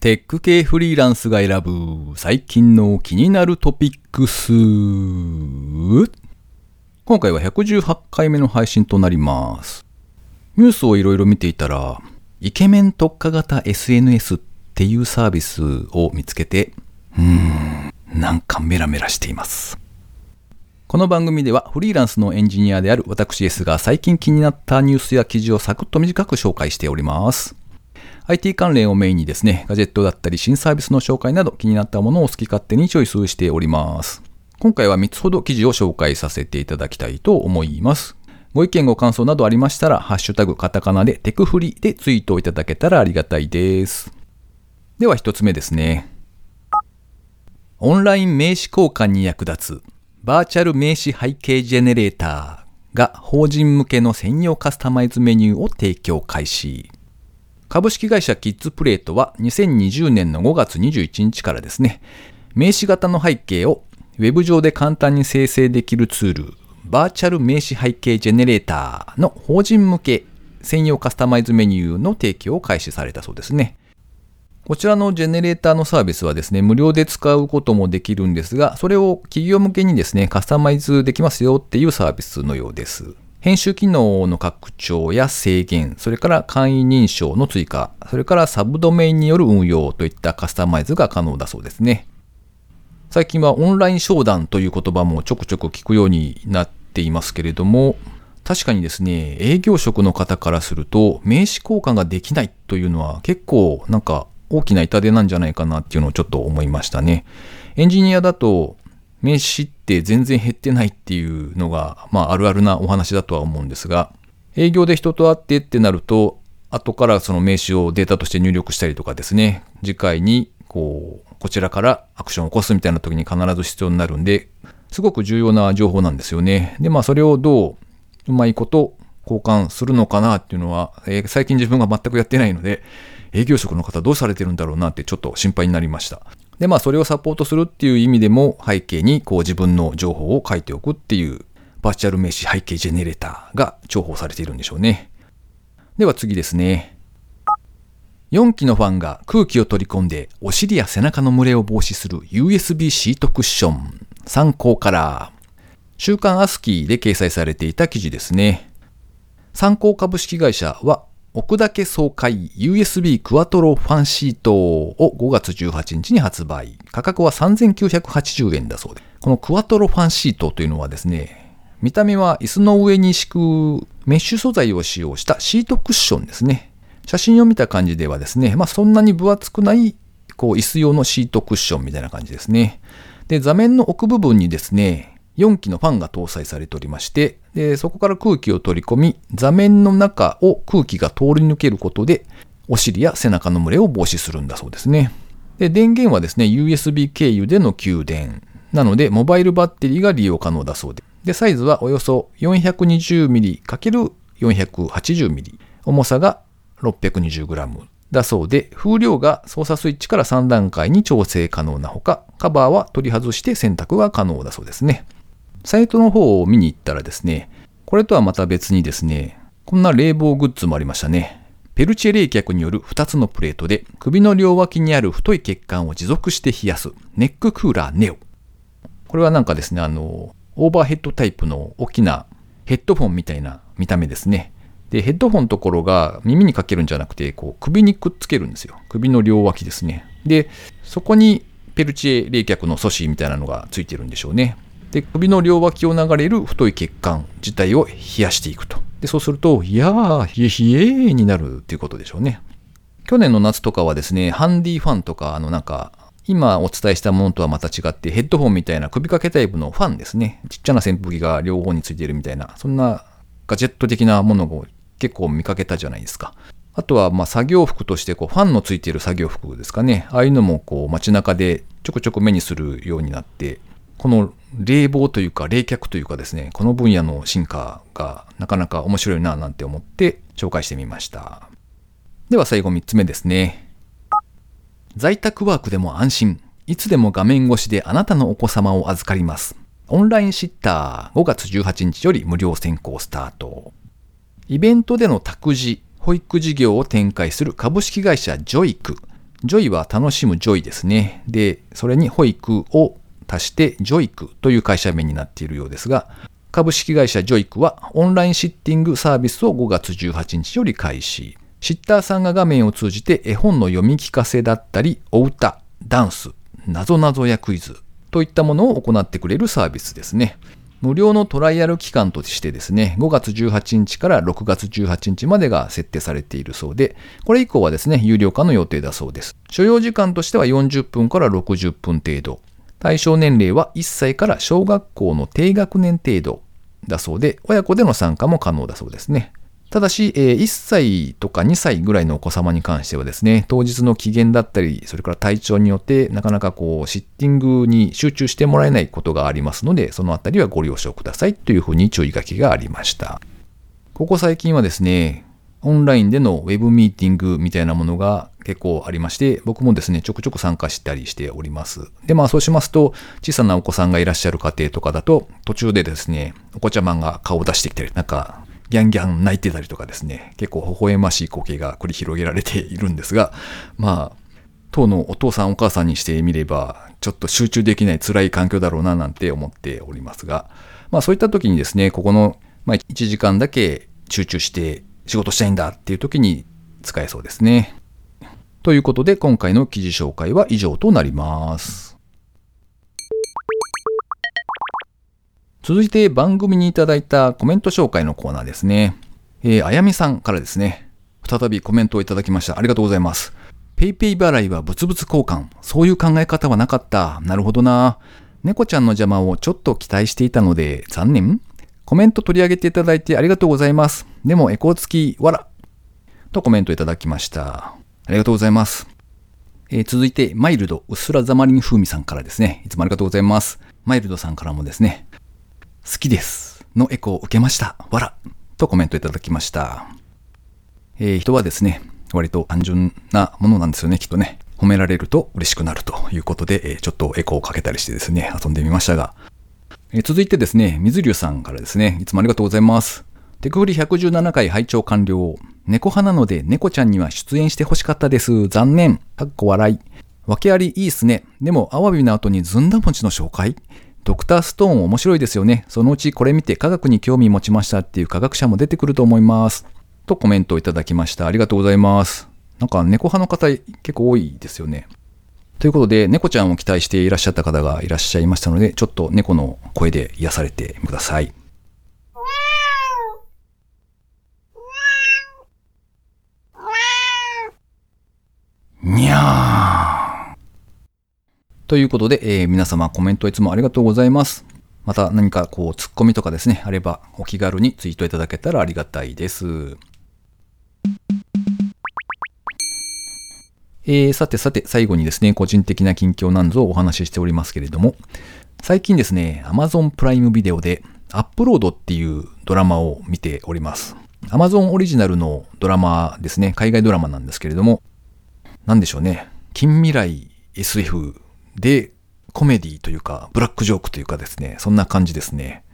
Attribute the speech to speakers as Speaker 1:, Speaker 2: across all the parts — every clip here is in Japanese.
Speaker 1: テック系フリーランスが選ぶ最近の気になるトピックス。今回は118回目の配信となります。ニュースをいろいろ見ていたら、イケメン特化型 SNS っていうサービスを見つけて、うーん、なんかメラメラしています。この番組ではフリーランスのエンジニアである私 S が最近気になったニュースや記事をサクッと短く紹介しております。IT 関連をメインにですね、ガジェットだったり新サービスの紹介など気になったものを好き勝手にチョイスしております。今回は3つほど記事を紹介させていただきたいと思います。ご意見ご感想などありましたら、ハッシュタグカタカナでテクフリでツイートをいただけたらありがたいです。では1つ目ですね。オンライン名刺交換に役立つバーチャル名刺背景ジェネレーターが法人向けの専用カスタマイズメニューを提供開始。株式会社キッズプレートは2020年の5月21日からですね、名刺型の背景をウェブ上で簡単に生成できるツール、バーチャル名刺背景ジェネレーターの法人向け専用カスタマイズメニューの提供を開始されたそうですね。こちらのジェネレーターのサービスはですね、無料で使うこともできるんですが、それを企業向けにですね、カスタマイズできますよっていうサービスのようです。編集機能の拡張や制限、それから簡易認証の追加、それからサブドメインによる運用といったカスタマイズが可能だそうですね。最近はオンライン商談という言葉もちょくちょく聞くようになっていますけれども、確かにですね、営業職の方からすると、名刺交換ができないというのは結構なんか大きな痛手なんじゃないかなっていうのをちょっと思いましたね。エンジニアだと、名刺って全然減ってないっていうのが、まああるあるなお話だとは思うんですが、営業で人と会ってってなると、後からその名刺をデータとして入力したりとかですね、次回にこう、こちらからアクションを起こすみたいな時に必ず必要になるんで、すごく重要な情報なんですよね。で、まあそれをどううまいこと交換するのかなっていうのは、えー最近自分が全くやってないので、営業職の方どうされてるんだろうなってちょっと心配になりました。で、まあそれをサポートするっていう意味でも背景にこう自分の情報を書いておくっていうバーチャル名刺背景ジェネレーターが重宝されているんでしょうね。では次ですね。4機のファンが空気を取り込んでお尻や背中の蒸れを防止する USB シートクッション参考から週刊アスキーで掲載されていた記事ですね。参考株式会社は奥岳総会 USB クワトロファンシートを5月18日に発売。価格は3980円だそうで。このクワトロファンシートというのはですね、見た目は椅子の上に敷くメッシュ素材を使用したシートクッションですね。写真を見た感じではですね、まあそんなに分厚くないこう椅子用のシートクッションみたいな感じですね。で、座面の奥部分にですね、4機のファンが搭載されておりまして、で、そこから空気を取り込み、座面の中を空気が通り抜けることで、お尻や背中の蒸れを防止するんだそうですね。で、電源はですね、USB 経由での給電。なので、モバイルバッテリーが利用可能だそうで。で、サイズはおよそ 420mm×480mm。重さが 620g だそうで、風量が操作スイッチから3段階に調整可能なほか、カバーは取り外して選択が可能だそうですね。サイトの方を見に行ったらですね、これとはまた別にですね、こんな冷房グッズもありましたね。ペルチェ冷却による2つのプレートで首の両脇にある太い血管を持続して冷やすネッククーラーネオ。これはなんかですね、あの、オーバーヘッドタイプの大きなヘッドフォンみたいな見た目ですね。で、ヘッドフォンのところが耳にかけるんじゃなくて、こう首にくっつけるんですよ。首の両脇ですね。で、そこにペルチェ冷却の素子みたいなのがついてるんでしょうね。で、首の両脇を流れる太い血管自体を冷やしていくと。で、そうすると、いやー、冷え冷えになるっていうことでしょうね。去年の夏とかはですね、ハンディファンとか、あのなんか、今お伝えしたものとはまた違って、ヘッドホンみたいな首掛けタイプのファンですね。ちっちゃな扇風機が両方についているみたいな、そんなガジェット的なものを結構見かけたじゃないですか。あとは、ま、作業服として、こう、ファンのついている作業服ですかね。ああいうのも、こう、街中でちょくちょく目にするようになって、この冷房というか冷却というかですね、この分野の進化がなかなか面白いななんて思って紹介してみました。では最後3つ目ですね。在宅ワークでも安心。いつでも画面越しであなたのお子様を預かります。オンラインシッター5月18日より無料先行スタート。イベントでの託児、保育事業を展開する株式会社ジョイク。ジョイは楽しむジョイですね。で、それに保育を足してジョイクという会社名になっているようですが、株式会社ジョイクはオンラインシッティングサービスを5月18日より開始。シッターさんが画面を通じて絵本の読み聞かせだったり、お歌、ダンス、なぞなぞやクイズといったものを行ってくれるサービスですね。無料のトライアル期間としてですね、5月18日から6月18日までが設定されているそうで、これ以降はですね、有料化の予定だそうです。所要時間としては40分から60分程度。対象年齢は1歳から小学校の低学年程度だそうで、親子での参加も可能だそうですね。ただし、1歳とか2歳ぐらいのお子様に関してはですね、当日の機嫌だったり、それから体調によって、なかなかこう、シッティングに集中してもらえないことがありますので、そのあたりはご了承くださいというふうに注意書きがありました。ここ最近はですね、オンラインでのウェブミーティングみたいなものが結構ありまして、僕もですね、ちょくちょく参加したりしております。で、まあそうしますと、小さなお子さんがいらっしゃる家庭とかだと、途中でですね、お子ちゃまが顔を出してきたり、なんか、ギャンギャン泣いてたりとかですね、結構微笑ましい光景が繰り広げられているんですが、まあ、当のお父さんお母さんにしてみれば、ちょっと集中できない辛い環境だろうななんて思っておりますが、まあそういった時にですね、ここの、まあ、1時間だけ集中して仕事したいんだっていう時に使えそうですね。ということで今回の記事紹介は以上となります。続いて番組にいただいたコメント紹介のコーナーですね。えー、あやみさんからですね。再びコメントをいただきました。ありがとうございます。PayPay 払いは物々交換。そういう考え方はなかった。なるほどな。猫ちゃんの邪魔をちょっと期待していたので残念コメント取り上げていただいてありがとうございます。でもエコー付きわら。とコメントいただきました。ありがとうございます。えー、続いて、マイルド、うっすらざまりん風味さんからですね。いつもありがとうございます。マイルドさんからもですね、好きですのエコーを受けました。わら。とコメントいただきました。えー、人はですね、割と単純なものなんですよね、きっとね。褒められると嬉しくなるということで、え、ちょっとエコーをかけたりしてですね、遊んでみましたが。え、続いてですね、水流さんからですね、いつもありがとうございます。テクフリ117回拝聴完了。猫派なので猫ちゃんには出演してほしかったです。残念。かっこ笑い。訳ありいいっすね。でも、アワビの後にずんだ餅の紹介ドクターストーン面白いですよね。そのうちこれ見て科学に興味持ちましたっていう科学者も出てくると思います。とコメントをいただきました。ありがとうございます。なんか猫派の方結構多いですよね。ということで、猫ちゃんを期待していらっしゃった方がいらっしゃいましたので、ちょっと猫の声で癒されてください。にゃーということで、えー、皆様コメントいつもありがとうございます。また何かこうツッコミとかですね、あればお気軽にツイートいただけたらありがたいです。えー、さてさて最後にですね、個人的な近況なんぞをお話ししておりますけれども、最近ですね、Amazon プライムビデオでアップロードっていうドラマを見ております。Amazon オリジナルのドラマですね、海外ドラマなんですけれども、なんでしょうね、近未来 SF で、コメディというか、ブラックジョークというかですね、そんな感じですね。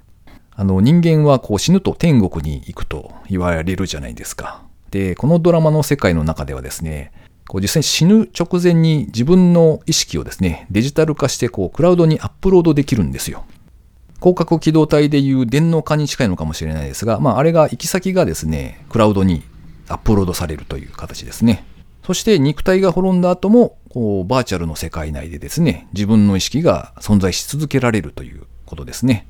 Speaker 1: あの、人間はこう死ぬと天国に行くと言われるじゃないですか。で、このドラマの世界の中ではですね、こう実際に死ぬ直前に自分の意識をですね、デジタル化してこうクラウドにアップロードできるんですよ。広角機動隊でいう電脳化に近いのかもしれないですが、まああれが行き先がですね、クラウドにアップロードされるという形ですね。そして肉体が滅んだ後も、こう、バーチャルの世界内でですね、自分の意識が存在し続けられるということですね。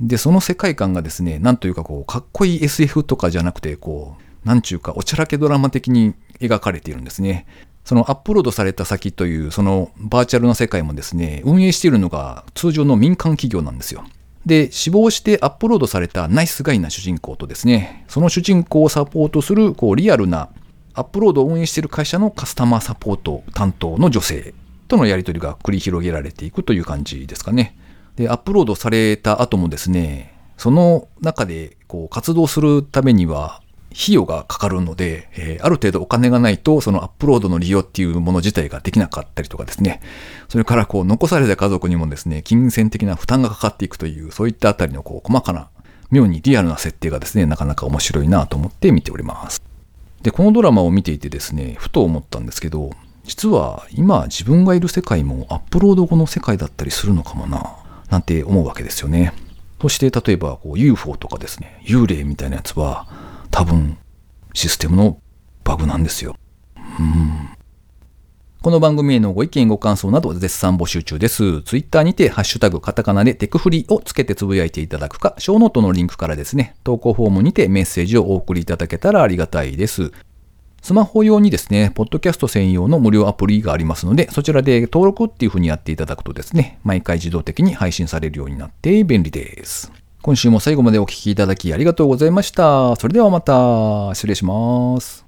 Speaker 1: で、その世界観がですね、なんというかこう、かっこいい SF とかじゃなくて、こう、なんちゅうか、おちゃらけドラマ的に描かれているんですね。そのアップロードされた先という、そのバーチャルの世界もですね、運営しているのが通常の民間企業なんですよ。で、死亡してアップロードされたナイスガイな主人公とですね、その主人公をサポートする、こう、リアルなアップロードを運営している会社のカスタマーサポート担当の女性とのやり取りが繰り広げられていくという感じですかね。で、アップロードされた後もですね、その中でこう活動するためには費用がかかるので、えー、ある程度お金がないと、そのアップロードの利用っていうもの自体ができなかったりとかですね。それからこう残された家族にもですね、金銭的な負担がかかっていくという、そういったあたりのこう細かな、妙にリアルな設定がですね、なかなか面白いなと思って見ております。で、このドラマを見ていてですね、ふと思ったんですけど、実は今自分がいる世界もアップロード後の世界だったりするのかもな、なんて思うわけですよね。そして例えばこう UFO とかですね、幽霊みたいなやつは多分システムのバグなんですよ。うんこの番組へのご意見ご感想など絶賛募集中です。ツイッターにてハッシュタグカタカナでテクフリをつけてつぶやいていただくか、ショーノートのリンクからですね、投稿フォームにてメッセージをお送りいただけたらありがたいです。スマホ用にですね、ポッドキャスト専用の無料アプリがありますので、そちらで登録っていう風にやっていただくとですね、毎回自動的に配信されるようになって便利です。今週も最後までお聴きいただきありがとうございました。それではまた、失礼します。